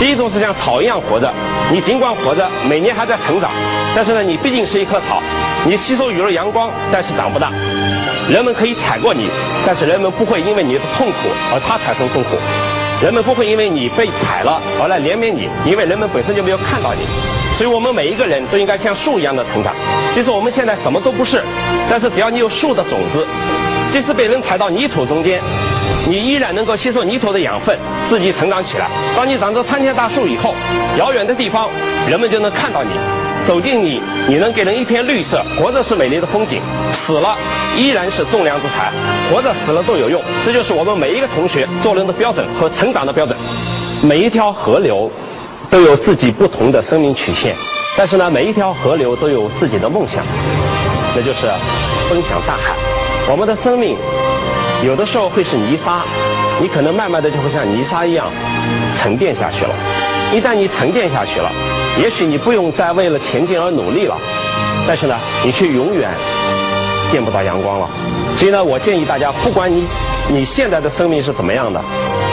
第一种是像草一样活着，你尽管活着，每年还在成长，但是呢，你毕竟是一棵草，你吸收雨露阳光，但是长不大。人们可以踩过你，但是人们不会因为你的痛苦而他产生痛苦。人们不会因为你被踩了而来怜悯你，因为人们本身就没有看到你。所以我们每一个人都应该像树一样的成长。即使我们现在什么都不是，但是只要你有树的种子，即使被人踩到泥土中间，你依然能够吸收泥土的养分，自己成长起来。当你长成参天大树以后，遥远的地方人们就能看到你。走近你，你能给人一片绿色。活着是美丽的风景，死了依然是栋梁之材。活着死了都有用，这就是我们每一个同学做人的标准和成长的标准。每一条河流都有自己不同的生命曲线，但是呢，每一条河流都有自己的梦想，那就是奔向大海。我们的生命有的时候会是泥沙，你可能慢慢的就会像泥沙一样沉淀下去了。一旦你沉淀下去了，也许你不用再为了前进而努力了，但是呢，你却永远见不到阳光了。所以呢，我建议大家，不管你你现在的生命是怎么样的，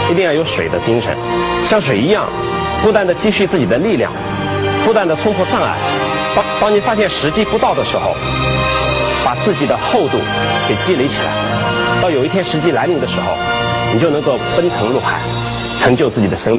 一定要有水的精神，像水一样，不断的积蓄自己的力量，不断的冲破障碍。当当你发现时机不到的时候，把自己的厚度给积累起来，到有一天时机来临的时候，你就能够奔腾入海，成就自己的生。